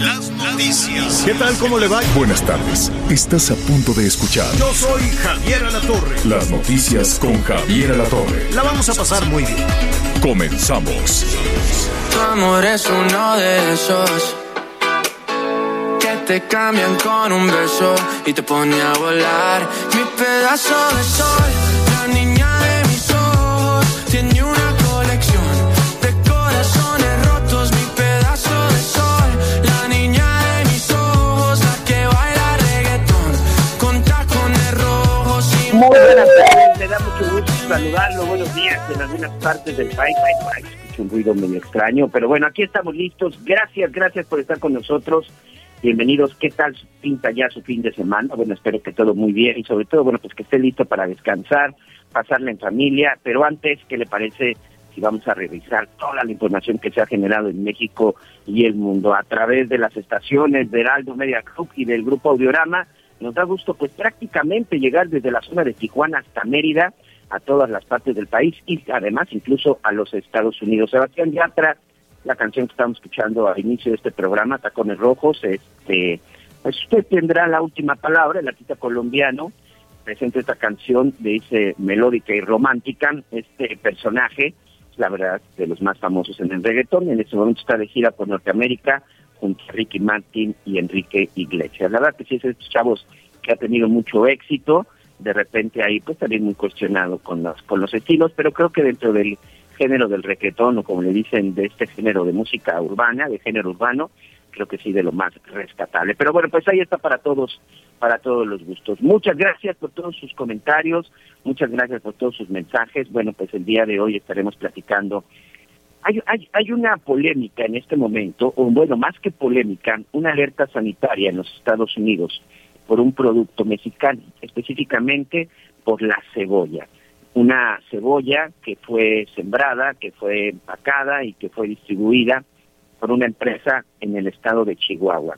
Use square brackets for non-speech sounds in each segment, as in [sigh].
Las noticias. ¿Qué tal? ¿Cómo le va? Buenas tardes. Estás a punto de escuchar Yo soy Javier Alatorre. las noticias con Javier Alatorre. La vamos a pasar muy bien. Comenzamos. Tu amor es uno de esos que te cambian con un beso y te pone a volar. Mi pedazo de sol, la niña Muy buenas tardes, me da mucho gusto saludarlo. Buenos días en algunas partes del país. Escucho un ruido medio extraño, pero bueno, aquí estamos listos. Gracias, gracias por estar con nosotros. Bienvenidos. ¿Qué tal pinta ya su fin de semana? Bueno, espero que todo muy bien y sobre todo, bueno, pues que esté listo para descansar, pasarla en familia. Pero antes, ¿qué le parece si vamos a revisar toda la información que se ha generado en México y el mundo a través de las estaciones de Heraldo Media Group y del Grupo Audiorama? Nos da gusto pues prácticamente llegar desde la zona de Tijuana hasta Mérida a todas las partes del país y además incluso a los Estados Unidos. Sebastián Yatra, la canción que estamos escuchando al inicio de este programa, Tacones Rojos, este, pues usted tendrá la última palabra, el artista colombiano presenta esta canción, dice melódica y romántica, este personaje, la verdad, de los más famosos en el reggaetón, en este momento está de gira por Norteamérica junto a Ricky Martin y Enrique Iglesias. La verdad que sí es estos chavos que ha tenido mucho éxito, de repente ahí pues también muy cuestionado con los, con los estilos, pero creo que dentro del género del reggaetón o como le dicen de este género de música urbana, de género urbano, creo que sí de lo más rescatable. Pero bueno, pues ahí está para todos, para todos los gustos. Muchas gracias por todos sus comentarios, muchas gracias por todos sus mensajes. Bueno, pues el día de hoy estaremos platicando. Hay, hay, hay una polémica en este momento, o bueno, más que polémica, una alerta sanitaria en los Estados Unidos por un producto mexicano, específicamente por la cebolla. Una cebolla que fue sembrada, que fue empacada y que fue distribuida por una empresa en el estado de Chihuahua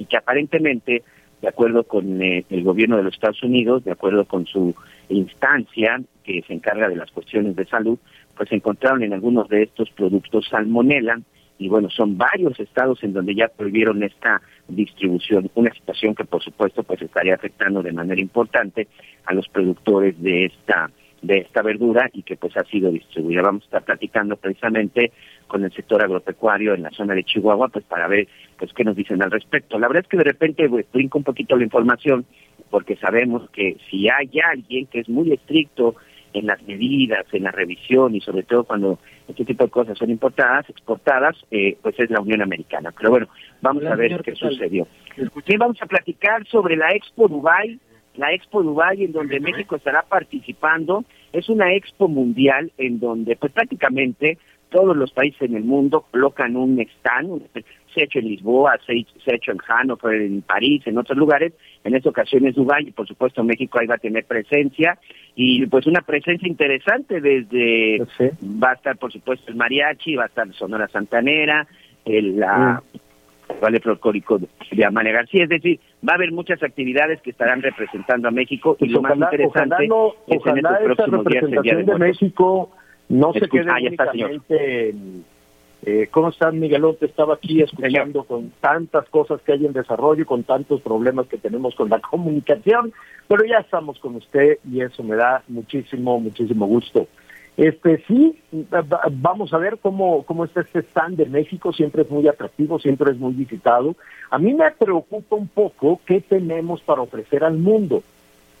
y que aparentemente, de acuerdo con eh, el gobierno de los Estados Unidos, de acuerdo con su instancia que se encarga de las cuestiones de salud, pues encontraron en algunos de estos productos salmonela y bueno, son varios estados en donde ya prohibieron esta distribución, una situación que por supuesto pues estaría afectando de manera importante a los productores de esta de esta verdura y que pues ha sido distribuida. Vamos a estar platicando precisamente con el sector agropecuario en la zona de Chihuahua pues para ver pues qué nos dicen al respecto. La verdad es que de repente pues, brinco un poquito la información porque sabemos que si hay alguien que es muy estricto en las medidas, en la revisión y sobre todo cuando este tipo de cosas son importadas, exportadas, eh, pues es la Unión Americana. Pero bueno, vamos Hola, a ver señor, qué sucedió. Bien, vamos a platicar sobre la Expo Dubai, la Expo Dubai en donde México estará participando. Es una expo mundial en donde pues prácticamente todos los países en el mundo colocan un stand, se ha hecho en Lisboa, se ha hecho- se ha hecho en Hannover, en París, en otros lugares, en esta ocasión es Dubái y por supuesto México ahí va a tener presencia y pues una presencia interesante desde Sí. va a estar por supuesto el mariachi, va a estar Sonora Santanera, el la Vale Folclórico de Amalia García, es decir, va a haber muchas actividades que estarán representando a México y Pues lo más interesante ojalá, no, es en ojalá estos esa próximos días el Día de de. México no se Escucha, quede ah, está, en, eh, ¿Cómo están, Miguelón? Te estaba aquí escuchando con tantas cosas que hay en desarrollo, con tantos problemas que tenemos con la [laughs] comunicación, pero ya estamos con usted y eso me da muchísimo, muchísimo gusto. Este sí, va- va- vamos a ver cómo, cómo está este stand de México, siempre es muy atractivo, siempre es muy visitado. A mí me preocupa un poco qué tenemos para ofrecer al mundo.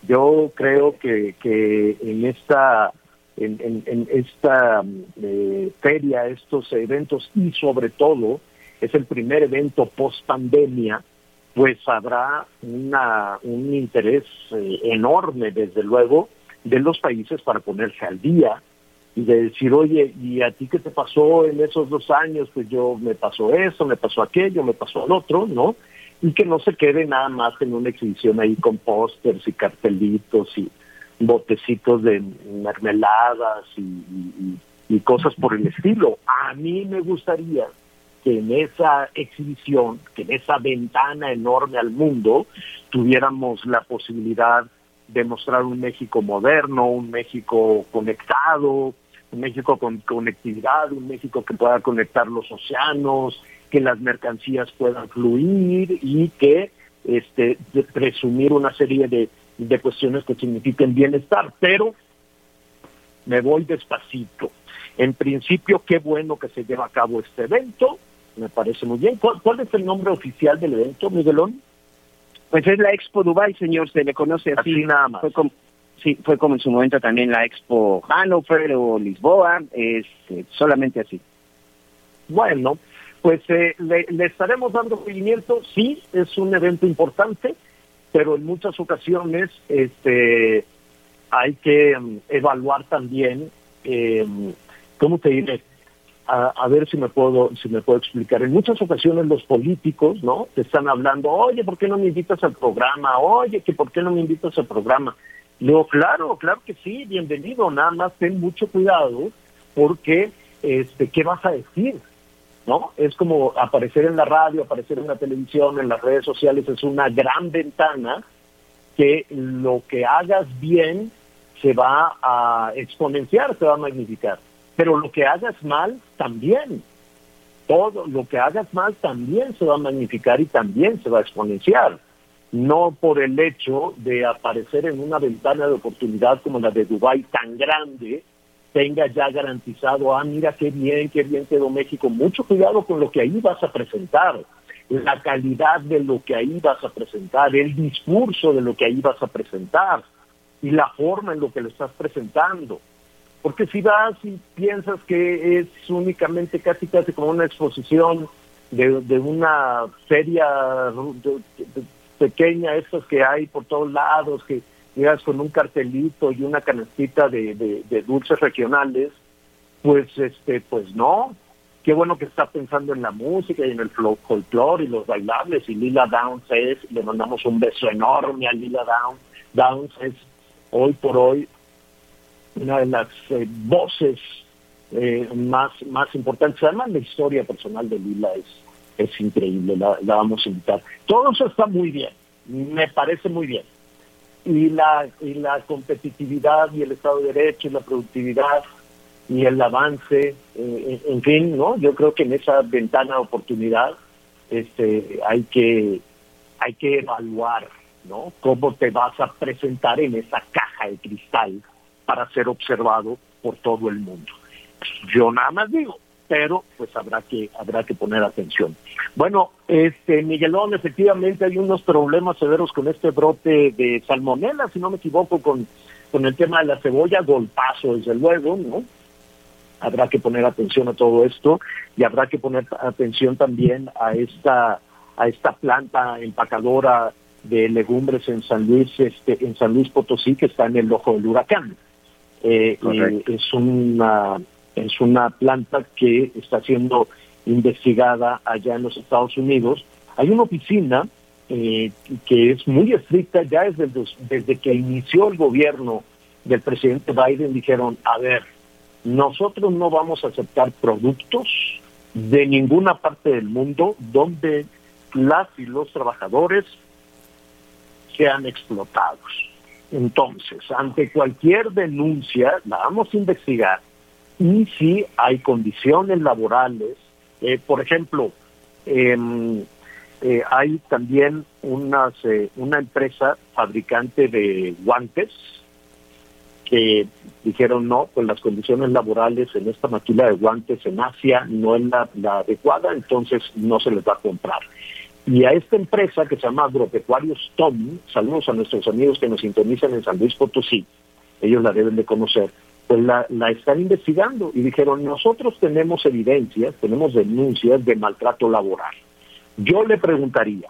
Yo creo que, que en esta en, en- en esta eh, feria, estos eventos y sobre todo es el primer evento post pandemia, pues habrá una, un interés eh, enorme, desde luego, de los países para ponerse al día y de decir, oye, ¿y a ti qué te pasó en esos dos años? Pues yo me pasó eso, me pasó aquello, me pasó al otro, ¿no? Y que no se quede nada más en una exhibición ahí con pósters y cartelitos y botecitos de mermeladas y, y, cosas por el estilo. A mí me gustaría que en esa exhibición, que en esa ventana enorme al mundo, tuviéramos la posibilidad de mostrar un México moderno, un México conectado, un México con conectividad, un México que pueda conectar los océanos, que las mercancías puedan fluir y que este presumir una serie de, de cuestiones que signifiquen bienestar, pero me voy despacito. En principio, qué bueno que se lleva a cabo este evento, me parece muy bien. ¿Cuál, cuál es el nombre oficial del evento, Miguelón? Pues es la Expo Dubai, señor, se le conoce así. Así nada más. Fue como, sí, fue como en su momento también la Expo Hannover o Lisboa, es eh, solamente así. Bueno, pues eh, le, le estaremos dando seguimiento. Sí, es un evento importante, pero en muchas ocasiones este hay que um, evaluar también, eh, ¿cómo te diré? A, a, ver si me puedo si me puedo explicar. En muchas ocasiones los políticos, ¿no? Te están hablando, oye, ¿por qué no me invitas al programa? Oye, que ¿por qué no me invitas al programa? Le digo, claro, claro que sí, bienvenido. Nada más ten mucho cuidado porque, este, ¿qué vas a decir? ¿No? Es como aparecer en la radio, aparecer en la televisión, en las redes sociales, es una gran ventana que lo que hagas bien se va a exponenciar, se va a magnificar. Pero lo que hagas mal, también. Todo lo que hagas mal también se va a magnificar y también se va a exponenciar. No por el hecho de aparecer en una ventana de oportunidad como la de Dubái tan grande, tenga ya garantizado, ah, mira qué bien, qué bien quedó México. Mucho cuidado con lo que ahí vas a presentar, la calidad de lo que ahí vas a presentar, el discurso de lo que ahí vas a presentar y la forma en lo que lo estás presentando. Porque si vas y piensas que es únicamente casi casi como una exposición de, de una feria de, de, pequeña, estas que hay por todos lados, que llegas con un cartelito y una canastita de, de, dulces regionales, pues este, pues no. Qué bueno que está pensando en la música y en el folclore y los bailables. Y Lila Downs es, le mandamos un beso enorme a Lila Downs. Downs es hoy por hoy una de las eh, voces eh, más, más importantes. Además, la historia personal de Lila es, es increíble, la, la, vamos a invitar. Todo eso está muy bien, me parece muy bien. Y la, y la competitividad y el Estado de Derecho y la productividad y el avance, eh, en fin, ¿no? Yo creo que en esa ventana de oportunidad este, hay que hay que evaluar, ¿no? Cómo te vas a presentar en esa caja de cristal para ser observado por todo el mundo. Yo nada más digo, pero pues habrá que habrá que poner atención. Bueno, este Miguelón, efectivamente hay unos problemas severos con este brote de salmonela, si no me equivoco, con, con el tema de la cebolla, golpazo desde luego, ¿no? Habrá que poner atención a todo esto y habrá que poner atención también a esta a esta planta empacadora de legumbres en San Luis, este, en San Luis Potosí, que está en el ojo del huracán. Eh, es una es una planta que está siendo investigada allá en los Estados Unidos. Hay una oficina eh, que es muy estricta, ya desde, desde que inició el gobierno del presidente Biden, dijeron, a ver, nosotros no vamos a aceptar productos de ninguna parte del mundo donde las y los trabajadores sean explotados. Entonces, ante cualquier denuncia, la vamos a investigar y si hay condiciones laborales, eh, por ejemplo, eh, eh, hay también unas, eh, una empresa fabricante de guantes que dijeron no, pues las condiciones laborales en esta maquila de guantes en Asia no es la, la adecuada, entonces no se les va a comprar. Y a esta empresa que se llama Agropecuarios Tom, saludos a nuestros amigos que nos sintonizan en San Luis Potosí, ellos la deben de conocer, pues la, la están investigando y dijeron, nosotros tenemos evidencias, tenemos denuncias de maltrato laboral. Yo le preguntaría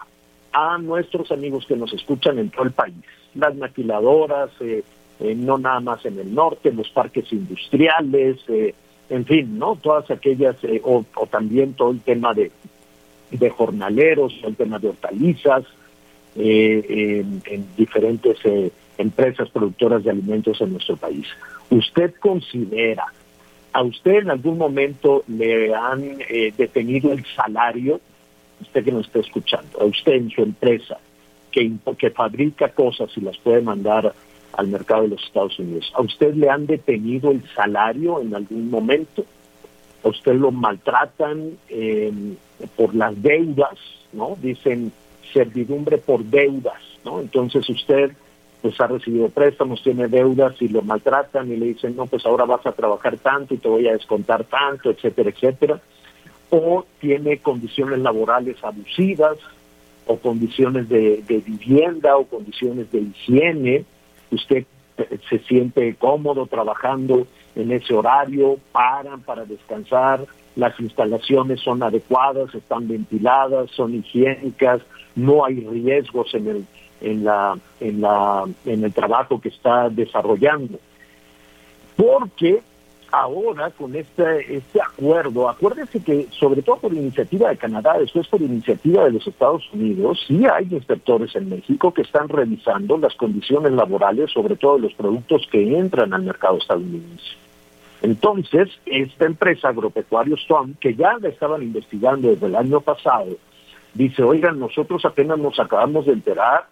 a nuestros amigos que nos escuchan en todo el país, las maquiladoras, eh, eh, no nada más en el norte, los parques industriales, eh, en fin, ¿no? Todas aquellas, eh, o, o, también todo el tema de, de jornaleros, el tema de hortalizas, en, en, diferentes empresas productoras de alimentos en nuestro país. ¿Usted considera, a usted en algún momento le han detenido el salario? Usted que nos está escuchando, a usted en su empresa, que, que fabrica cosas y las puede mandar al mercado de los Estados Unidos. ¿A usted le han detenido el salario en algún momento? ¿A usted lo maltratan eh, por las deudas? ¿no? Dicen servidumbre por deudas, ¿no? Entonces usted pues ha recibido préstamos, tiene deudas y lo maltratan y le dicen, no, pues ahora vas a trabajar tanto y te voy a descontar tanto, etcétera, etcétera. O tiene condiciones laborales abusivas, o condiciones de, de vivienda, o condiciones de higiene, usted se siente cómodo trabajando en ese horario, paran para descansar, las instalaciones son adecuadas, están ventiladas, son higiénicas, no hay riesgos en el en la en la en el trabajo que está desarrollando. Porque ahora con este, este acuerdo, acuérdese que sobre todo por iniciativa de Canadá, después por iniciativa de los Estados Unidos, sí hay inspectores en México que están revisando las condiciones laborales, sobre todo los productos que entran al mercado estadounidense. Entonces, esta empresa agropecuario Stone, que ya la estaban investigando desde el año pasado, dice, oigan, nosotros apenas nos acabamos de enterar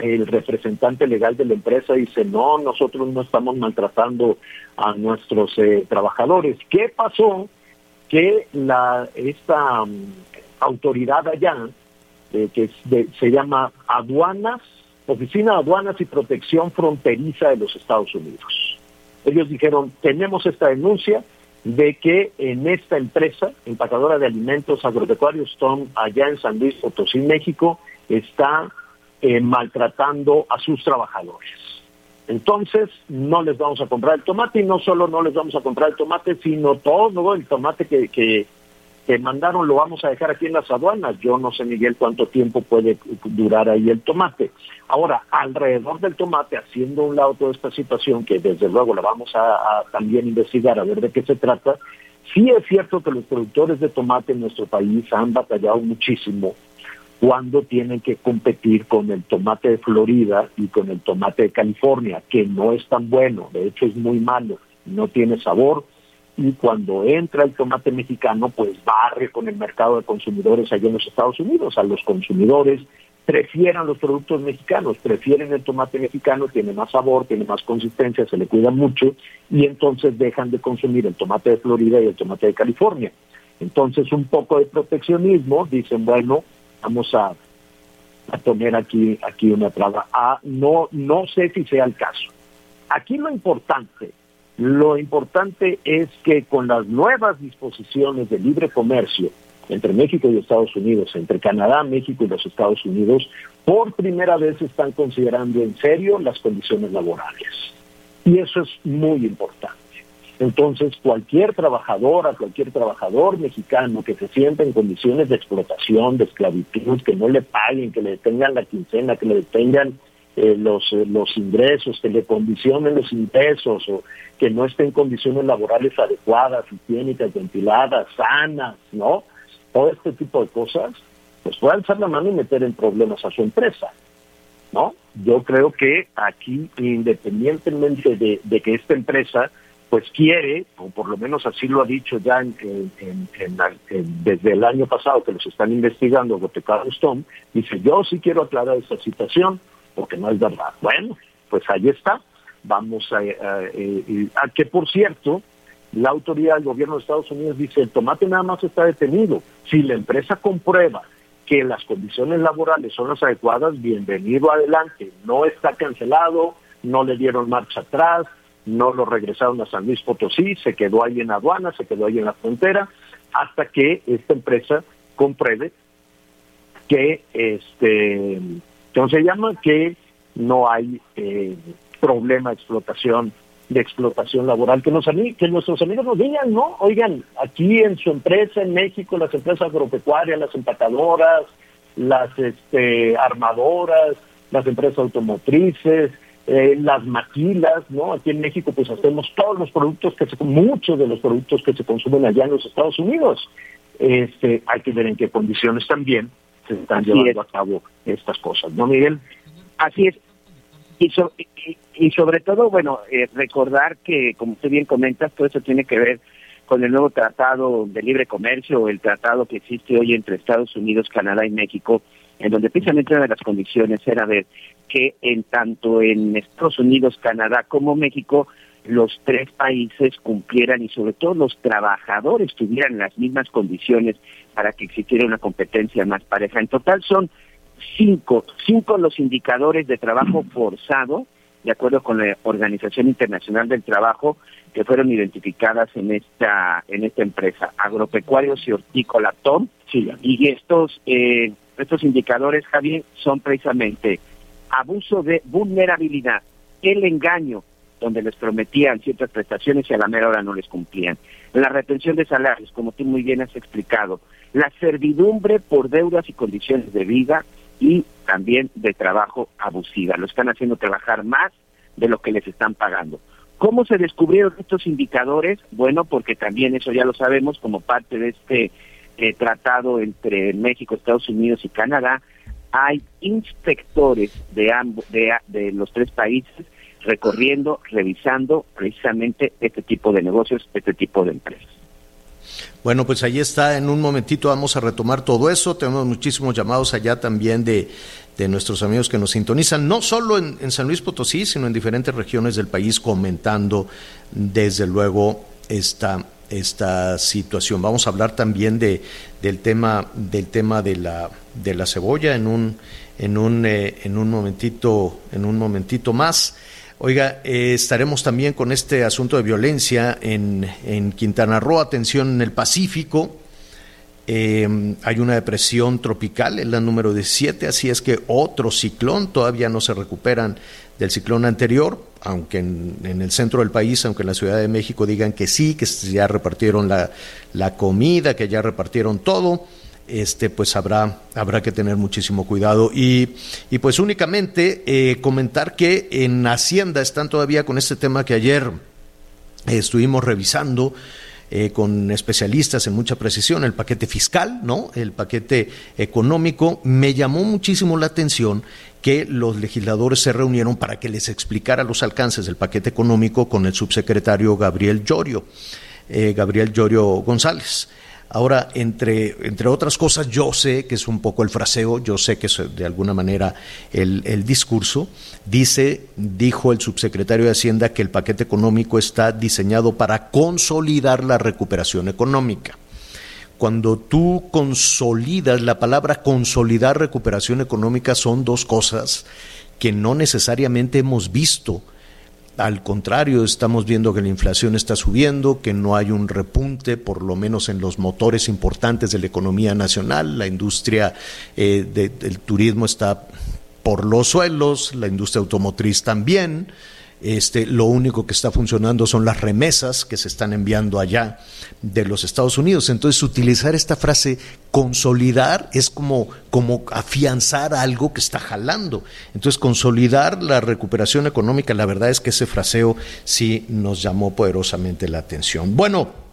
el representante legal de la empresa dice, no, nosotros no estamos maltratando a nuestros eh, trabajadores. ¿Qué pasó? Que la esta um, autoridad allá, eh, que se llama Aduanas, Oficina de Aduanas y Protección Fronteriza de los Estados Unidos. Ellos dijeron, tenemos esta denuncia de que en esta empresa, empacadora de alimentos agropecuarios, Tom, allá en San Luis Potosí, México, está eh, maltratando a sus trabajadores. Entonces, no les vamos a comprar el tomate y no solo no les vamos a comprar el tomate, sino todo el tomate que, que, mandaron lo vamos a dejar aquí en las aduanas. Yo no sé, Miguel, cuánto tiempo puede durar ahí el tomate. Ahora, alrededor del tomate, haciendo un lado toda esta situación, que desde luego la vamos a también investigar, a ver de qué se trata, sí es cierto que los productores de tomate en nuestro país han batallado muchísimo cuando tienen que competir con el tomate de Florida y con el tomate de California, que no es tan bueno, de hecho es muy malo, no tiene sabor, y cuando entra el tomate mexicano, pues barre con el mercado de consumidores allá en los Estados Unidos, a los consumidores prefieren los productos mexicanos, prefieren el tomate mexicano, tiene más sabor, tiene más consistencia, se le cuida mucho, y entonces dejan de consumir el tomate de Florida y el tomate de California. Entonces un poco de proteccionismo, dicen, bueno, vamos a, a poner aquí, aquí una traba. Ah, no, no sé si sea el caso. Aquí lo importante, lo importante es que con las nuevas disposiciones de libre comercio entre México y Estados Unidos, entre Canadá, México y los Estados Unidos, por primera vez están considerando en serio las condiciones laborales. Y eso es muy importante. Entonces, cualquier trabajadora, cualquier trabajador mexicano que se sienta en condiciones de explotación, de esclavitud, que no le paguen, que le detengan la quincena, que le detengan eh, los, eh, los ingresos, que le condicionen los ingresos o que no esté en condiciones laborales adecuadas, higiénicas, ventiladas, sanas, ¿no? Todo este tipo de cosas, pues puede alzar la mano y meter en problemas a su empresa, ¿no? Yo creo que aquí, independientemente de, de que esta empresa pues quiere, o por lo menos así lo ha dicho ya desde el año pasado que los están investigando, Botecar Stone, dice, yo sí quiero aclarar esta situación, porque no es verdad. Bueno, pues ahí está. Vamos a, a, que, por cierto, la autoridad del gobierno de Estados Unidos dice, el tomate nada más está detenido. Si la empresa comprueba que las condiciones laborales son las adecuadas, bienvenido adelante. No está cancelado, no le dieron marcha atrás, no lo regresaron a San Luis Potosí, se quedó ahí en aduana, se quedó ahí en la frontera, hasta que esta empresa compruebe que, este, ¿cómo se llama? Que no hay eh, problema de explotación de explotación laboral, que, nos, que nuestros amigos nos digan, ¿no? Oigan, aquí en su empresa en México, las empresas agropecuarias, las empacadoras, las este, armadoras, las empresas automotrices, eh, las maquilas, ¿no? Aquí en México pues hacemos todos los productos que se, muchos de los productos que se consumen allá en los Estados Unidos. Este, hay que ver en qué condiciones también se están llevando a cabo estas cosas, ¿no, Miguel? Así es. Y, y, sobre todo, bueno, eh, recordar que, como usted bien comenta, todo eso tiene que ver con el nuevo tratado de libre comercio, el tratado que existe hoy entre Estados Unidos, Canadá y México, en donde precisamente una de las condiciones era ver que en tanto en Estados Unidos, Canadá como México, los tres países cumplieran y sobre todo los trabajadores tuvieran las mismas condiciones para que existiera una competencia más pareja. En total son cinco, cinco los indicadores de trabajo forzado, de acuerdo con la Organización Internacional del Trabajo, que fueron identificadas en esta en esta empresa, agropecuarios y hortícola Tom. Y estos eh, estos indicadores, Javier, son precisamente abuso de vulnerabilidad, el engaño, donde les prometían ciertas prestaciones y a la mera hora no les cumplían. La retención de salarios, como tú muy bien has explicado. La servidumbre por deudas y condiciones de vida y también de trabajo abusiva. Lo están haciendo trabajar más de lo que les están pagando. ¿Cómo se descubrieron estos indicadores? Bueno, porque también eso ya lo sabemos como parte de este eh, tratado entre México, Estados Unidos y Canadá, hay inspectores de ambos, de, de los tres países recorriendo, revisando precisamente este tipo de negocios, este tipo de empresas. Bueno, pues ahí está, en un momentito vamos a retomar todo eso, tenemos muchísimos llamados allá también de, de nuestros amigos que nos sintonizan, no solo en, en, San Luis Potosí, sino en diferentes regiones del país comentando desde luego esta, esta situación. Vamos a hablar también de, del tema, del tema de, la, de la cebolla en un, en un, eh, en un momentito, en un momentito más. Oiga, eh, estaremos también con este asunto de violencia en, en Quintana Roo, atención en el Pacífico. Eh, hay una depresión tropical, es la número 17, así es que otro ciclón, todavía no se recuperan del ciclón anterior, aunque en, en, el centro del país, aunque en la Ciudad de México digan que sí, que ya repartieron la, la comida, que ya repartieron todo este, pues habrá, habrá que tener muchísimo cuidado. Y, y pues únicamente eh, comentar que en Hacienda están todavía con este tema que ayer eh, estuvimos revisando. Eh, con especialistas en mucha precisión, el paquete fiscal, ¿no? El paquete económico. Me llamó muchísimo la atención que los legisladores se reunieron para que les explicara los alcances del paquete económico con el subsecretario Gabriel Llorio, Gabriel Llorio González. Ahora, entre, entre otras cosas, yo sé que es un poco el fraseo, yo sé que es de alguna manera el, el discurso. Dice, dijo el subsecretario de Hacienda que el paquete económico está diseñado para consolidar la recuperación económica cuando tú consolidas, la palabra consolidar recuperación económica son dos cosas que no necesariamente hemos visto al contrario, estamos viendo que la inflación está subiendo, que no hay un repunte, por lo menos en los motores importantes de la economía nacional. La industria eh, de, del turismo está por los suelos, la industria automotriz también. Este, lo único que está funcionando son las remesas que se están enviando allá de los Estados Unidos. Entonces, utilizar esta frase consolidar es como, como afianzar algo que está jalando. Entonces, consolidar la recuperación económica, la verdad es que ese fraseo sí nos llamó poderosamente la atención. Bueno,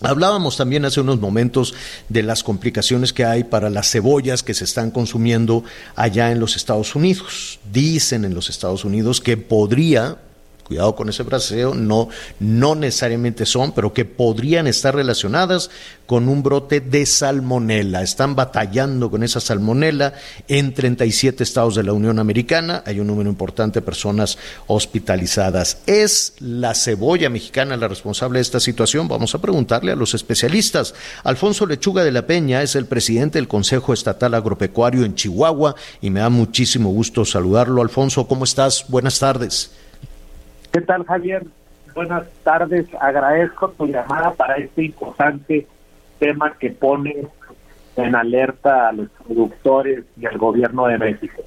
Hablábamos también hace unos momentos de las complicaciones que hay para las cebollas que se están consumiendo allá en los Estados Unidos. Dicen en los Estados Unidos que podría, cuidado con ese braseo, no, no necesariamente son, pero que podrían estar relacionadas con un brote de salmonela. Están batallando con esa salmonela en 37 estados de la Unión Americana. Hay un número importante de personas hospitalizadas. ¿Es la cebolla mexicana la responsable de esta situación? Vamos a preguntarle a los especialistas. Alfonso Lechuga de la Peña es el presidente del Consejo Estatal Agropecuario en Chihuahua y me da muchísimo gusto saludarlo. Alfonso, ¿cómo estás? Buenas tardes. ¿Qué tal, Javier? Buenas tardes. Agradezco tu llamada para este importante tema que pone en alerta a los productores y al gobierno de México.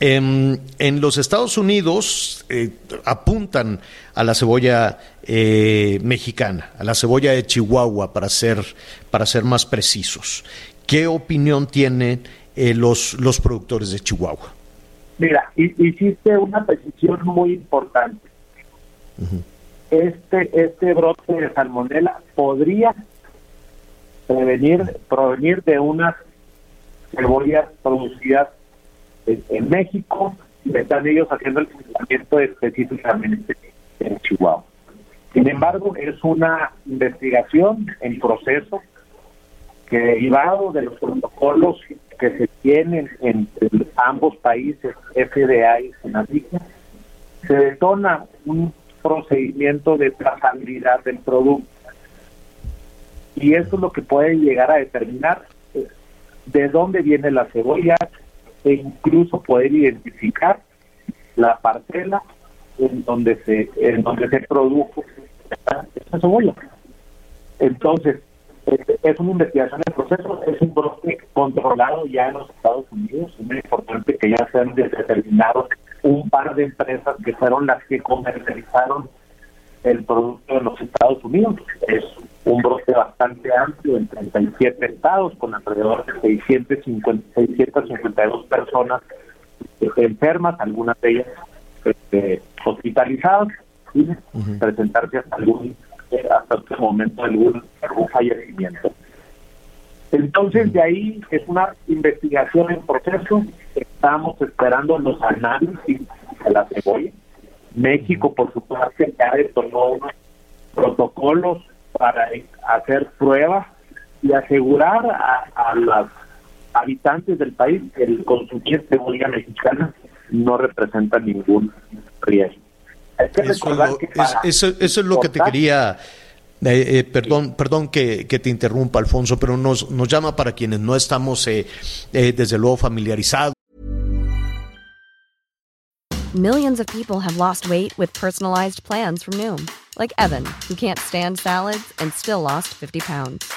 En, en los Estados Unidos eh, apuntan a la cebolla eh, mexicana, a la cebolla de Chihuahua, para ser, para ser más precisos. ¿Qué opinión tienen eh, los, los productores de Chihuahua? Mira, hiciste una precisión muy importante. Este este brote de salmonela podría prevenir provenir de unas cebollas producidas en, México y están ellos haciendo el tratamiento específicamente en Chihuahua. Sin embargo, es una investigación en proceso que derivado de los protocolos que se tienen entre ambos países, FDA y Senadica, se detona un procedimiento de trazabilidad del producto. Y eso es lo que puede llegar a determinar eh, de dónde viene la cebolla e incluso poder identificar la parcela en donde se en donde se produjo esta cebolla. Entonces, es una investigación en proceso, es un brote controlado ya en los Estados Unidos. Es muy importante que ya se han determinado un par de empresas que fueron las que comercializaron el producto en los Estados Unidos. Es un brote bastante amplio en 37 estados, con alrededor de 650, 652 personas enfermas, algunas de ellas este, hospitalizadas, y presentarse hasta algún hasta este momento algún, algún fallecimiento. Entonces, de ahí es una investigación en proceso. Estamos esperando los análisis de la cebolla. México, por su parte, ya detonó unos protocolos para hacer pruebas y asegurar a, los habitantes del país que el consumir cebolla mexicana no representa ningún riesgo. Eso, es lo que te quería... Eh, eh, perdón, perdón que, que, te interrumpa, Alfonso, pero nos, nos llama para quienes no estamos, eh, eh, desde luego, familiarizados. Millions of people have lost weight with personalized plans from Noom, like Evan, who can't stand salads and still lost 50 pounds.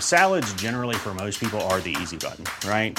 Salads, generally, for most people, are the easy button, right?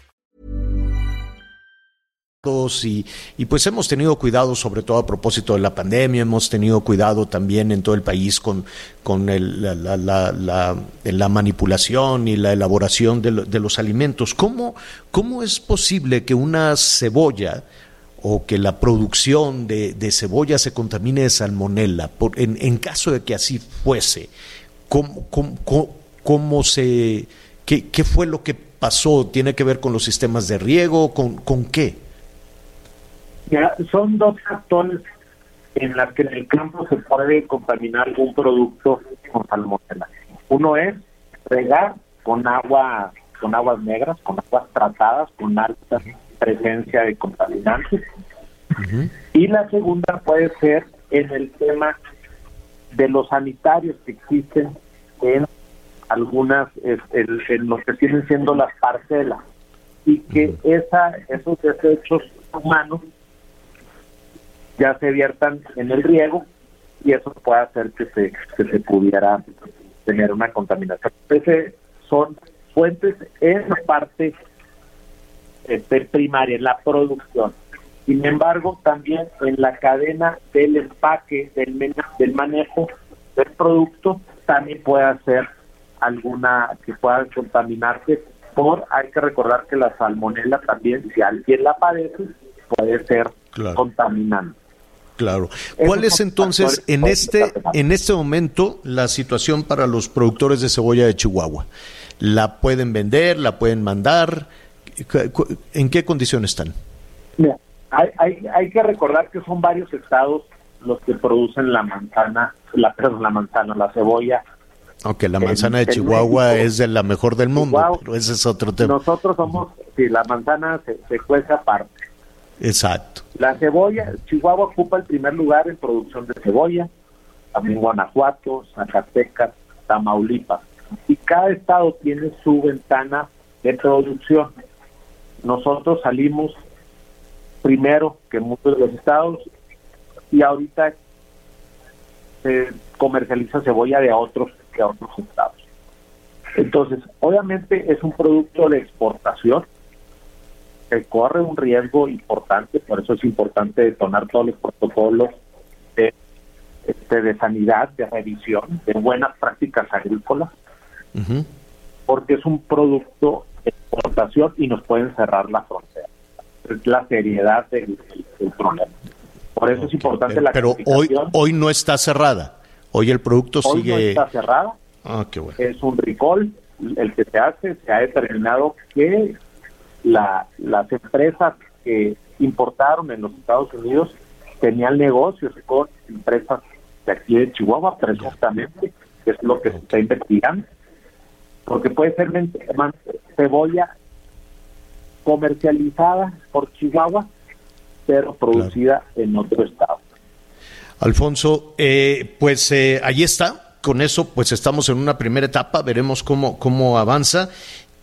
Y, pues hemos tenido cuidado sobre todo a propósito de la pandemia, hemos tenido cuidado también en todo el país con, con el, la, la, la, la, manipulación y la elaboración de, de los alimentos. ¿Cómo, ¿Cómo, es posible que una cebolla o que la producción de, cebolla se contamine de salmonella? Por, en, en, caso de que así fuese, ¿cómo, cómo, cómo se, qué, qué, fue lo que pasó? ¿Tiene que ver con los sistemas de riego? ¿Con, con qué? Son dos factores en las que en el campo se puede contaminar algún producto con salmonella. Uno es regar con agua, con aguas negras, con aguas tratadas, con alta presencia de contaminantes. Y la segunda puede ser en el tema de los sanitarios que existen en algunas, en, lo que tienen siendo las parcelas, y que esa, esos desechos humanos ya se viertan en el riego y eso puede hacer que se, que se pudiera tener una contaminación. Entonces, son fuentes en la parte este, primaria, en la producción. Sin embargo, también en la cadena del empaque, del, del manejo del producto, también puede hacer alguna que pueda contaminarse por, hay que recordar que la salmonela también, si alguien la padece, puede ser contaminante. Claro. ¿Cuál es entonces en este en este momento la situación para los productores de cebolla de Chihuahua? ¿La pueden vender? ¿La pueden mandar? ¿En qué condiciones están? Mira, hay, hay, hay que recordar que son varios estados los que producen la manzana, la, perdón, la manzana, la cebolla. Aunque la manzana de Chihuahua es de la mejor del mundo, pero ese es otro tema. Nosotros somos, si la manzana se, se cuece aparte. Exacto. La cebolla, Chihuahua ocupa el primer lugar en producción de cebolla, también Guanajuato, Zacatecas, Tamaulipas. Y cada estado tiene su ventana de producción. Nosotros salimos primero que muchos de los estados y ahorita se comercializa cebolla de otros que otros estados. Entonces, obviamente es un producto de exportación que corre un riesgo importante, por eso es importante detonar todos los protocolos de, este, de sanidad, de revisión, de buenas prácticas agrícolas, porque es un producto de exportación y nos pueden cerrar la frontera. Es la seriedad del, problema. Por eso es importante la Pero hoy, hoy no está cerrada. Hoy el producto hoy sigue. No está cerrada. Ah, qué bueno. Es un recall el que se hace. Se ha determinado que la, las empresas que importaron en los Estados Unidos tenían negocios con empresas de aquí de Chihuahua, presuntamente, que es lo que se está investigando. Porque puede ser cebolla comercializada por Chihuahua, pero producida en otro estado. Alfonso, eh, pues eh, ahí está. Con eso, pues estamos en una primera etapa. Veremos cómo, cómo avanza.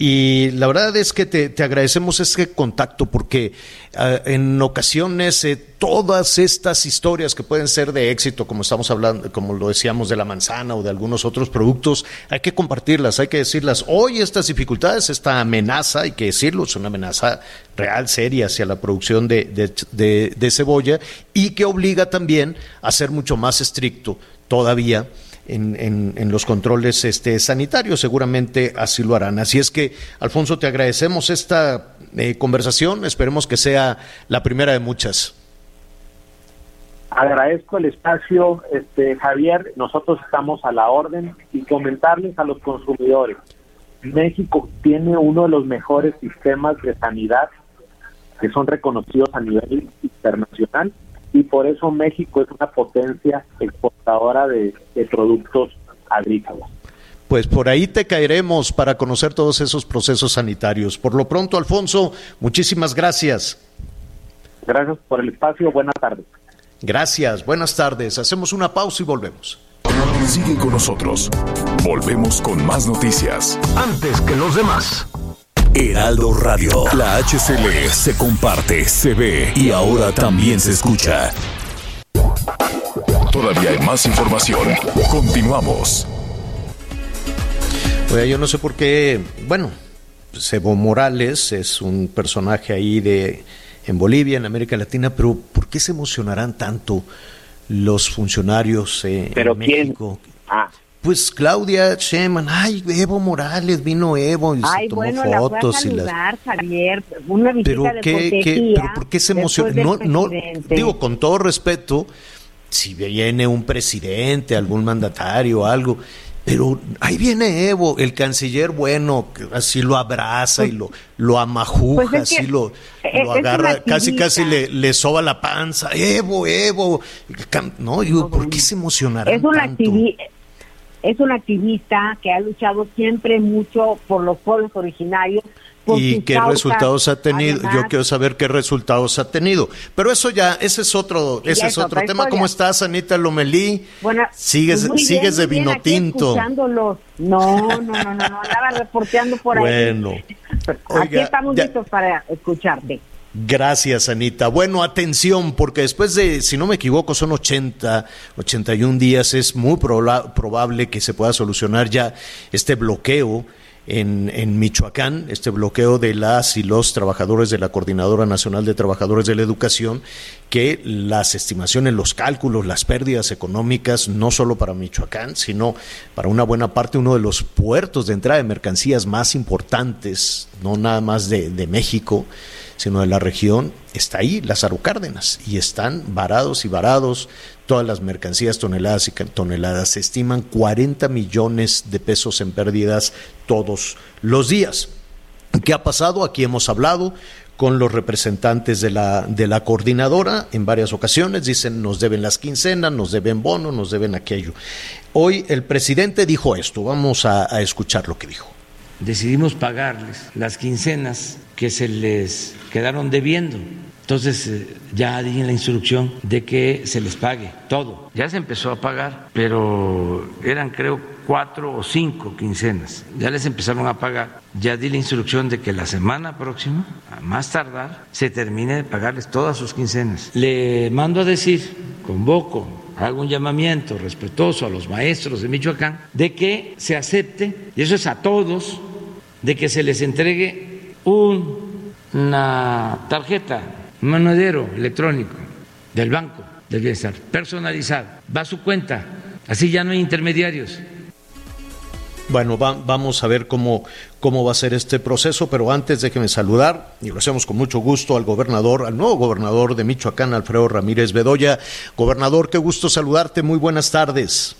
Y la verdad es que te, agradecemos este contacto porque eh, en ocasiones eh, todas estas historias que pueden ser de éxito, como estamos hablando, como lo decíamos de la manzana o de algunos otros productos, hay que compartirlas, hay que decirlas. Hoy estas dificultades, esta amenaza, hay que decirlo, es una amenaza real, seria hacia la producción de, de, de cebolla y que obliga también a ser mucho más estricto todavía en, en, los controles este, sanitarios, seguramente así lo harán. Así es que, Alfonso, te agradecemos esta eh, conversación, esperemos que sea la primera de muchas. Agradezco el espacio, este, Javier, nosotros estamos a la orden y comentarles a los consumidores. México tiene uno de los mejores sistemas de sanidad que son reconocidos a nivel internacional y por eso México es una potencia exportadora de, productos agrícolas. Pues por ahí te caeremos para conocer todos esos procesos sanitarios. Por lo pronto, Alfonso, muchísimas gracias. Gracias por el espacio. Buenas tardes. Gracias. Buenas tardes. Hacemos una pausa y volvemos. Sigue con nosotros. Volvemos con más noticias. Antes que los demás. Heraldo Radio. La HCL se comparte, se ve y ahora también se escucha. Todavía hay más información. Continuamos. Oye, yo no sé por qué, bueno, Sebo Morales es un personaje ahí de en Bolivia, en América Latina, pero ¿por qué se emocionarán tanto los funcionarios eh, ¿Pero en quién? México? Ah. Pues Claudia Sheman, ay, Evo Morales, vino Evo y ay, se tomó bueno, fotos la fue a y las saludar, Javier, una visita pero de qué, qué, pero por qué se emociona no, no digo con todo respeto si viene un presidente algún mandatario algo pero ahí viene Evo el canciller bueno que así lo abraza y lo lo amajuja Pues así lo, es lo agarra casi activista. casi le, le soba la panza Evo Evo no digo por qué se emocionarán es un tanto? Es un activista que ha luchado siempre mucho por los pueblos originarios. ¿Y qué causas, resultados ha tenido? además. Yo quiero saber qué resultados ha tenido. Pero eso ya, ese es otro, ese es otro tema. historia. ¿Cómo estás, Anita Lomelí? Bueno, sigues, pues sigues de vino tinto. No, no, no, no, no, andaba reporteando por ahí. Bueno, [laughs] Aquí estamos ya- listos para escucharte. Gracias, Anita. Bueno, atención, porque después de, si no me equivoco, son 80, 81 días, es muy proba- probable que se pueda solucionar ya este bloqueo en, en Michoacán, este bloqueo de las y los trabajadores de la Coordinadora Nacional de Trabajadores de la Educación, que las estimaciones, los cálculos, las pérdidas económicas, no solo para Michoacán, sino para una buena parte, uno de los puertos de entrada de mercancías más importantes, no nada más de, de México, sino de la región, está ahí, Lázaro Cárdenas, y están varados y varados todas las mercancías, toneladas y toneladas. Se estiman 40 millones de pesos en pérdidas todos los días. ¿Qué ha pasado? Aquí hemos hablado con los representantes de la, de la coordinadora en varias ocasiones. Dicen, nos deben las quincenas, nos deben bono, nos deben aquello. Hoy el presidente dijo esto. Vamos a, a escuchar lo que dijo. decidimos pagarles las quincenas que se les quedaron debiendo. Entonces eh, ya di la instrucción de que se les pague todo. Ya se empezó a pagar, pero eran creo cuatro o cinco quincenas. Ya les empezaron a pagar. Ya di la instrucción de que la semana próxima, a más tardar, se termine de pagarles todas sus quincenas. Le mando a decir, convoco hago un llamamiento respetuoso a los maestros de Michoacán de que se acepte, y eso es a todos, de que se les entregue una tarjeta, un monedero electrónico del Banco del Bienestar, personalizado, va a su cuenta, así ya no hay intermediarios. Bueno, vamos a ver cómo, cómo va a ser este proceso, pero antes déjeme saludar, y lo hacemos con mucho gusto, al gobernador, al nuevo gobernador de Michoacán, Alfredo Ramírez Bedoya. Gobernador, qué gusto saludarte, muy buenas tardes.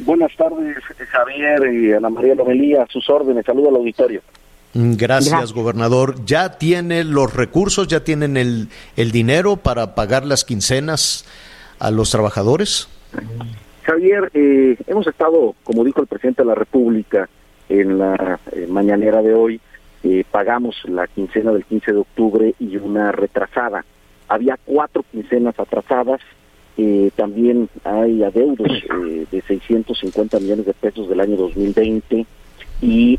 Buenas tardes, Javier y Ana María Lomelía, a sus órdenes, saludo al auditorio. Gracias, gobernador. ¿Ya tiene los recursos, ya tienen el, el dinero para pagar las quincenas a los trabajadores? Javier, eh, hemos estado, como dijo el presidente de la República en la eh, mañanera de hoy, eh, pagamos la quincena del 15 de octubre y una retrasada. Había cuatro quincenas atrasadas, también hay adeudos [clears throat] de 650 millones de pesos del año 2020 y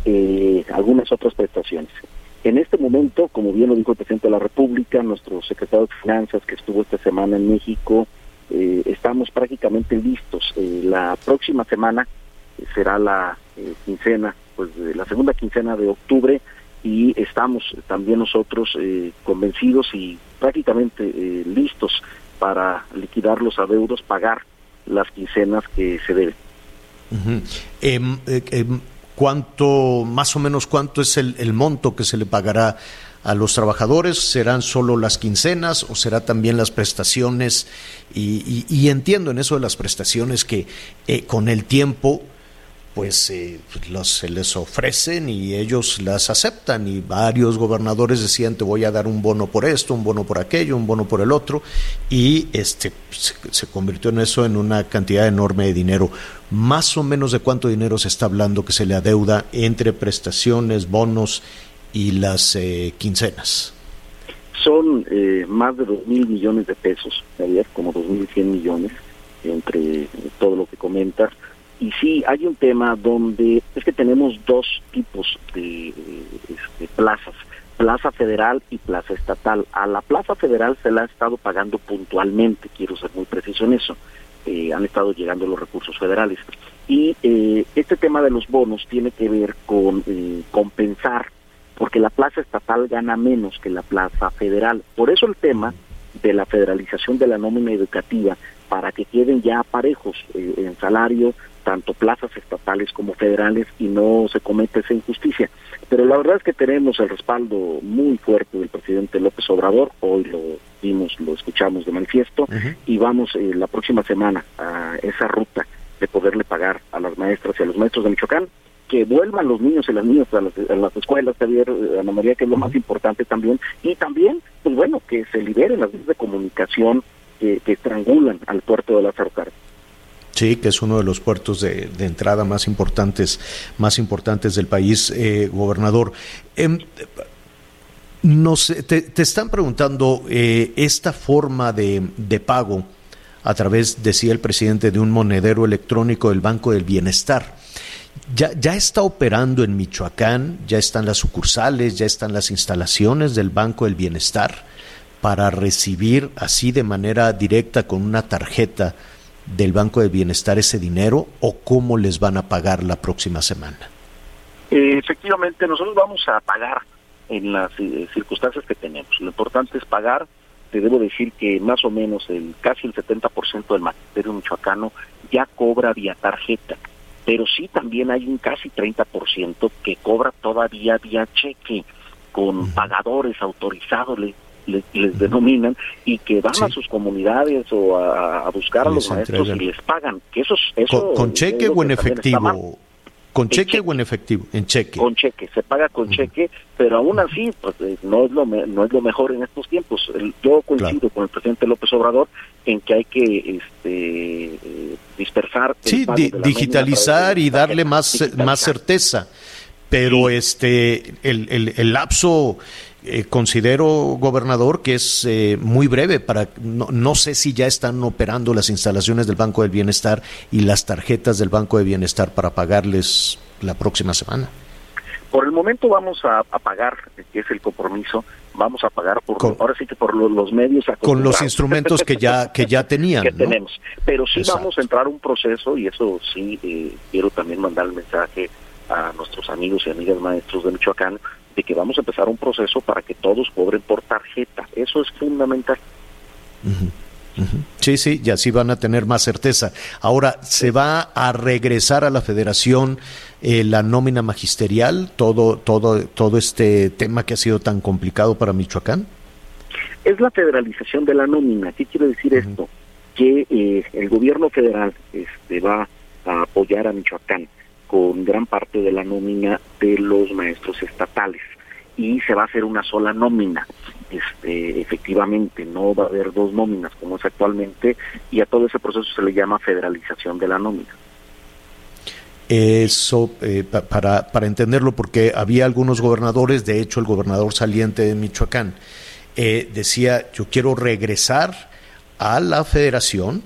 algunas otras prestaciones. En este momento, como bien lo dijo el presidente de la República, nuestro secretario de Finanzas que estuvo esta semana en México, eh, estamos prácticamente listos. Eh, la próxima semana eh, será la quincena, pues la segunda quincena de octubre y estamos también nosotros convencidos y prácticamente listos para liquidar los adeudos, pagar las quincenas que se deben. ¿Cuánto, más o menos, cuánto es el, monto que se le pagará a los trabajadores? ¿Serán solo las quincenas o será también las prestaciones? Y, entiendo en eso de las prestaciones que eh, con el tiempo pues eh, los, se les ofrecen y ellos las aceptan y varios gobernadores decían te voy a dar un bono por esto, un bono por aquello, un bono por el otro y este se, convirtió en eso en una cantidad enorme de dinero. Más o menos de cuánto dinero se está hablando que se le adeuda entre prestaciones, bonos y las eh, quincenas? Son eh, más de dos mil millones de pesos, como dos mil cien millones entre todo lo que comentas. Y sí, hay un tema donde es que tenemos dos tipos de, este, plazas, plaza federal y plaza estatal. A la plaza federal se la ha estado pagando puntualmente, quiero ser muy preciso en eso. Eh, han estado llegando los recursos federales. Y este tema de los bonos tiene que ver con compensar porque la plaza estatal gana menos que la plaza federal. Por eso el tema de la federalización de la nómina educativa, para que queden ya parejos eh, en salario, tanto plazas estatales como federales, y no se cometa esa injusticia. Pero la verdad es que tenemos el respaldo muy fuerte del presidente López Obrador, hoy lo vimos, lo escuchamos de manifiesto, y vamos eh, la próxima semana a esa ruta de poderle pagar a las maestras y a los maestros de Michoacán que vuelvan los niños y las niñas a las, escuelas, Javier, eh, Ana María, que es lo más importante también, y también, pues bueno, que se liberen las vías de comunicación que, estrangulan al puerto de la Cárdenas. Sí, que es uno de los puertos de, entrada más importantes, más importantes del país, eh, gobernador. Eh, te, te, están preguntando eh, esta forma de, de pago a través, decía el presidente, de un monedero electrónico del Banco del Bienestar ya, ya está operando en Michoacán, ya están las sucursales, ya están las instalaciones del Banco del Bienestar para recibir así de manera directa con una tarjeta del Banco del Bienestar ese dinero o cómo les van a pagar la próxima semana? Eh, efectivamente, nosotros vamos a pagar en las eh, circunstancias que tenemos. Lo importante es pagar. Te debo decir que más o menos el casi el 70% del magisterio michoacano ya cobra vía tarjeta pero sí también hay un casi 30% que cobra todavía vía cheque con pagadores autorizados, les, les, denominan, y que van a sus comunidades o a, buscar a los maestros y les pagan. Que eso, eso ¿Con, cheque o en efectivo? ¿Con cheque, o en efectivo? En cheque. Con cheque, se paga con cheque, pero aún así pues, eh, no, es lo no es lo mejor en estos tiempos. yo coincido con el presidente López Obrador en que hay que este, dispersar. Sí, digitalizar y darle más, más certeza. Pero este el, el, el lapso eh, considero, gobernador, que es eh, muy breve. para no, no, sé si ya están operando las instalaciones del Banco del Bienestar y las tarjetas del Banco de Bienestar para pagarles la próxima semana. Por el momento vamos a, pagar, que es el compromiso, vamos a pagar por ahora sí que por los, medios con los instrumentos que ya que ya [laughs] tenían que tenemos pero sí vamos a entrar a un proceso y eso sí eh, quiero también mandar el mensaje a nuestros amigos y amigas maestros de Michoacán de que vamos a empezar un proceso para que todos cobren por tarjeta eso es fundamental Sí, sí, y así van a tener más certeza. Ahora, ¿se va a regresar a la federación eh, la nómina magisterial, todo, todo, todo este tema que ha sido tan complicado para Michoacán? Es la federalización de la nómina. ¿Qué quiere decir esto? Que eh, el gobierno federal este, va a apoyar a Michoacán con gran parte de la nómina de los maestros estatales y se va a hacer una sola nómina. Este, efectivamente, no va a haber dos nóminas como es actualmente y a todo ese proceso se le llama federalización de la nómina. Eso, eh, para, para entenderlo, porque había algunos gobernadores, de hecho el gobernador saliente de Michoacán, eh, decía, yo quiero regresar a la federación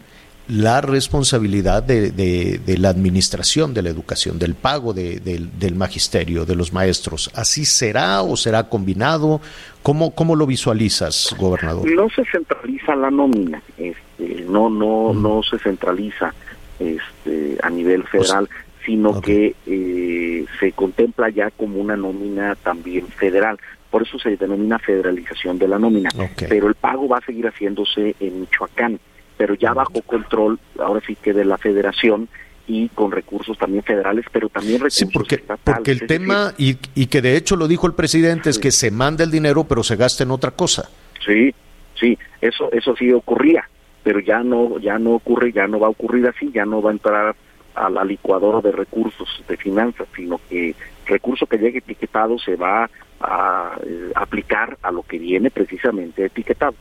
la responsabilidad de, de, la administración de la educación, del pago del magisterio, de los maestros. ¿Así será o será combinado? ¿Cómo, cómo lo visualizas, gobernador? No se centraliza la nómina, este, no, no, no se centraliza este, a nivel federal, sino que eh, se contempla ya como una nómina también federal. Por eso se denomina federalización de la nómina. Pero el pago va a seguir haciéndose en Michoacán pero ya bajo control, ahora sí que de la federación y con recursos también federales, pero también recursos sí, porque, Porque el tema, y, y que de hecho lo dijo el presidente, es que se manda el dinero, pero se gasta en otra cosa. Sí, sí, eso, eso sí ocurría, pero ya no, ya no ocurre, ya no va a ocurrir así, ya no va a entrar a la licuadora de recursos de finanzas, sino que recurso que llegue etiquetado se va a eh, aplicar a lo que viene precisamente etiquetado.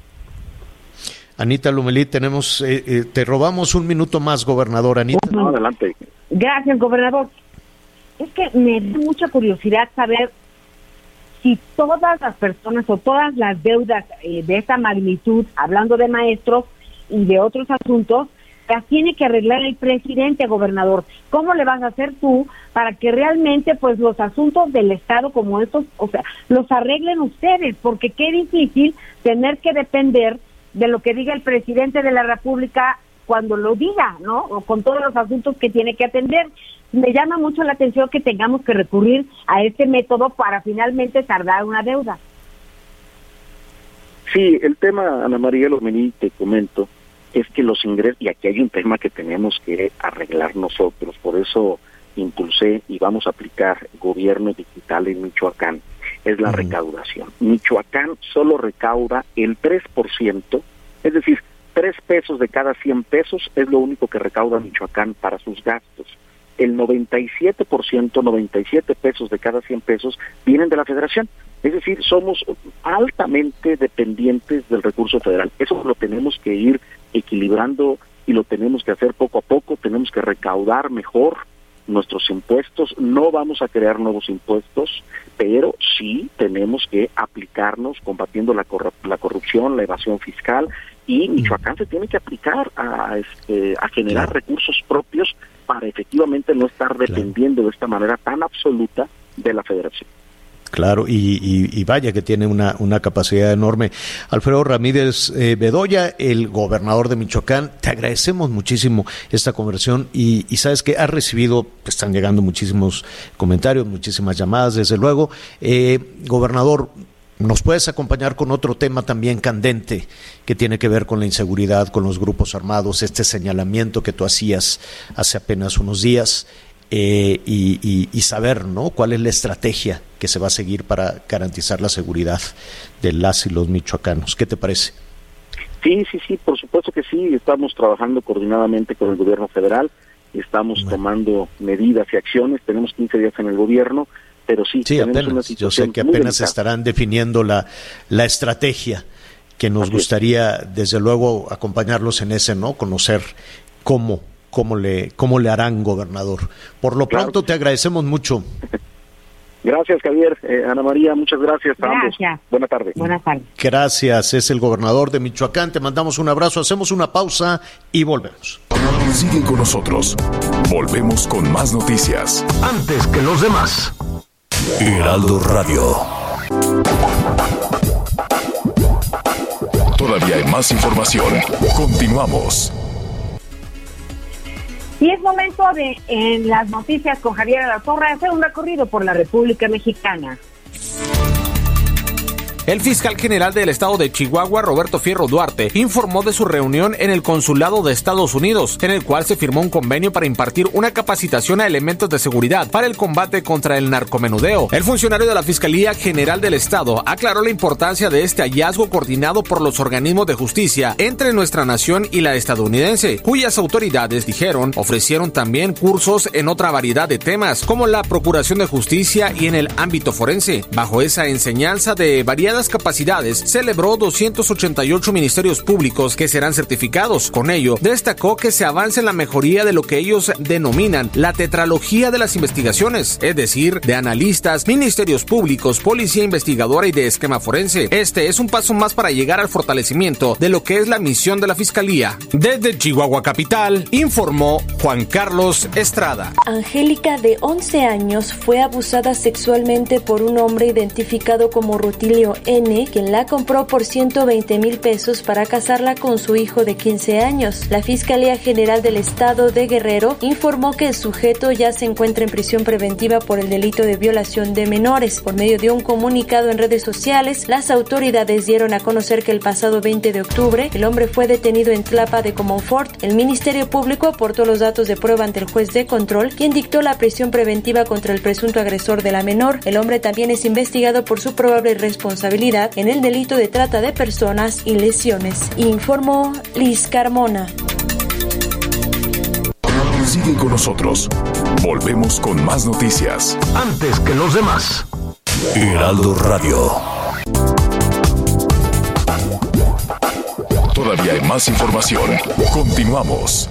Anita Lumelí, tenemos, eh, eh, te robamos un minuto más, gobernador. Anita. adelante. Gracias, gobernador. Es que me da mucha curiosidad saber si todas las personas o todas las deudas eh, de esta magnitud, hablando de maestros y de otros asuntos, las tiene que arreglar el presidente, gobernador. ¿Cómo le vas a hacer tú para que realmente pues los asuntos del Estado como estos, o sea, los arreglen ustedes? Porque qué difícil tener que depender de lo que diga el presidente de la República cuando lo diga, ¿no? O con todos los asuntos que tiene que atender. Me llama mucho la atención que tengamos que recurrir a este método para finalmente tardar una deuda. Sí, el tema, Ana María Lomení, te comento, es que los ingresos, y aquí hay un tema que tenemos que arreglar nosotros, por eso impulsé y vamos a aplicar gobierno digital en Michoacán es la recaudación. Michoacán solo recauda el 3%, es decir, 3 pesos de cada 100 pesos es lo único que recauda Michoacán para sus gastos. El 97%, 97 pesos de cada 100 pesos vienen de la federación. Es decir, somos altamente dependientes del recurso federal. Eso lo tenemos que ir equilibrando y lo tenemos que hacer poco a poco. Tenemos que recaudar mejor nuestros impuestos. No vamos a crear nuevos impuestos pero sí tenemos que aplicarnos combatiendo la, la corrupción, la evasión fiscal y Michoacán se tiene que aplicar a, este, a generar recursos propios para efectivamente no estar dependiendo de esta manera tan absoluta de la federación. Claro, y, vaya que tiene una, una capacidad enorme. Alfredo Ramírez eh, Bedoya, el gobernador de Michoacán, te agradecemos muchísimo esta conversión y, sabes que has recibido, están llegando muchísimos comentarios, muchísimas llamadas, desde luego. Eh, gobernador, ¿nos puedes acompañar con otro tema también candente que tiene que ver con la inseguridad, con los grupos armados, este señalamiento que tú hacías hace apenas unos días? Eh, y, saber ¿no? cuál es la estrategia que se va a seguir para garantizar la seguridad de las y los michoacanos. ¿Qué te parece? Sí, sí, sí, por supuesto que sí. Estamos trabajando coordinadamente con el gobierno federal, estamos tomando medidas y acciones. Tenemos 15 días en el gobierno, pero sí, sí apenas. Yo sé que apenas estarán definiendo la, la estrategia que nos gustaría, desde luego, acompañarlos en ese, ¿no? Conocer cómo cómo le, cómo le harán, gobernador. Por lo pronto, te agradecemos mucho. [laughs] Gracias, Javier. Eh, Ana María, muchas gracias. Gracias. Buenas tardes. Buenas tardes. Gracias. Es el gobernador de Michoacán. Te mandamos un abrazo. Hacemos una pausa y volvemos. Sigue con nosotros. Volvemos con más noticias. Antes que los demás. Heraldo Radio. Todavía hay más información. Continuamos. Y es momento de, en las noticias con Javier Alatorre, hacer un recorrido por la República Mexicana. El fiscal general del estado de Chihuahua, Roberto Fierro Duarte, informó de su reunión en el consulado de Estados Unidos, en el cual se firmó un convenio para impartir una capacitación a elementos de seguridad para el combate contra el narcomenudeo. El funcionario de la Fiscalía General del Estado aclaró la importancia de este hallazgo coordinado por los organismos de justicia entre nuestra nación y la estadounidense, cuyas autoridades dijeron ofrecieron también cursos en otra variedad de temas, como la procuración de justicia y en el ámbito forense. Bajo esa enseñanza de variadas capacidades, celebró 288 ministerios públicos que serán certificados. Con ello, destacó que se avanza en la mejoría de lo que ellos denominan la tetralogía de las investigaciones, es decir, de analistas, ministerios públicos, policía investigadora y de esquema forense. Este es un paso más para llegar al fortalecimiento de lo que es la misión de la Fiscalía. Desde Chihuahua Capital, informó Juan Carlos Estrada. Angélica, de 11 años, fue abusada sexualmente por un hombre identificado como Rutilio N, quien la compró por 120 mil pesos para casarla con su hijo de 15 años. La Fiscalía General del Estado de Guerrero informó que el sujeto ya se encuentra en prisión preventiva por el delito de violación de menores. Por medio de un comunicado en redes sociales, las autoridades dieron a conocer que el pasado 20 de octubre el hombre fue detenido en Tlapa de Comonfort. El Ministerio Público aportó los datos de prueba ante el juez de control, quien dictó la prisión preventiva contra el presunto agresor de la menor. El hombre también es investigado por su probable responsabilidad en el delito de trata de personas y lesiones, informó Liz Carmona. Sigue con nosotros. Volvemos con más noticias. Antes que los demás. Heraldo Radio. Todavía hay más información. Continuamos.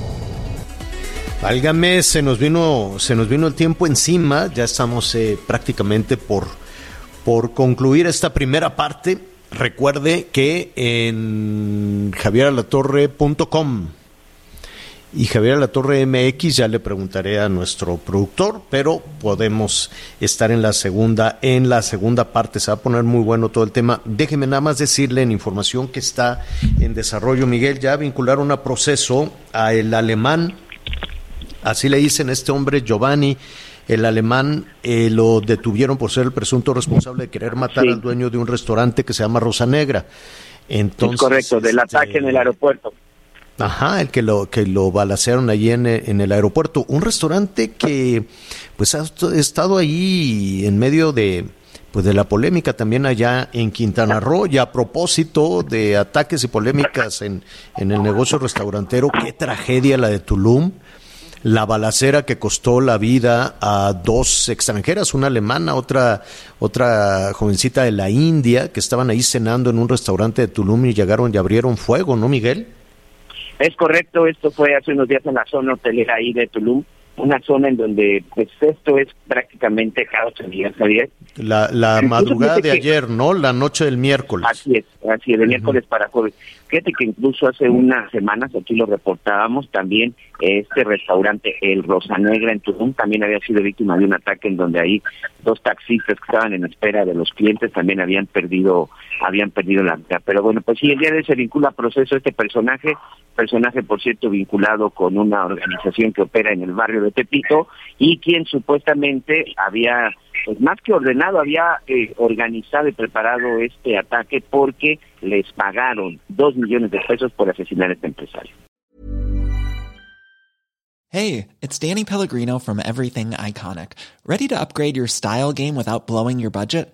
Válgame, se nos vino, se nos vino el tiempo encima. Ya estamos eh, prácticamente por por concluir esta primera parte, recuerde que en javieralatorre.com y Javier La Torre MX ya le preguntaré a nuestro productor, pero podemos estar en la segunda en la segunda parte, se va a poner muy bueno todo el tema. Déjeme nada más decirle en información que está en desarrollo Miguel ya vincularon a proceso a el alemán así le dicen este hombre Giovanni el alemán eh, lo detuvieron por ser el presunto responsable de querer matar al dueño de un restaurante que se llama Rosa Negra. Entonces, es correcto, del este, ataque en el aeropuerto. Ajá, el que lo que lo balacearon allí en, en, el aeropuerto, un restaurante que pues ha estado ahí en medio de pues de la polémica también allá en Quintana Roo. Y a propósito de ataques y polémicas en, en el negocio restaurantero, qué tragedia la de Tulum la balacera que costó la vida a dos extranjeras, una alemana, otra, otra jovencita de la India, que estaban ahí cenando en un restaurante de Tulum y llegaron y abrieron fuego, ¿no, Miguel? Es correcto, esto fue hace unos días en la zona hotelera ahí de Tulum, una zona en donde pues esto es prácticamente caos en Javier. La, la madrugada de ayer, ¿no? La noche del miércoles. Así es, así es, de miércoles para jueves. Fíjate que incluso hace unas semanas, aquí lo reportábamos, también este restaurante, el Rosa Negra en Tulum, también había sido víctima de un ataque en donde ahí dos taxistas que estaban en espera de los clientes también habían perdido habían perdido la vida. Pero bueno, pues sí, el día de hoy se vincula a proceso este personaje, personaje por cierto vinculado con una organización que opera en el barrio de y quien supuestamente había pues más que ordenado, había eh, organizado y preparado este ataque porque les pagaron dos millones de pesos por asesinar a este empresario. Hey, it's Danny Pellegrino from Everything Iconic. ¿Ready to upgrade your style game without blowing your budget?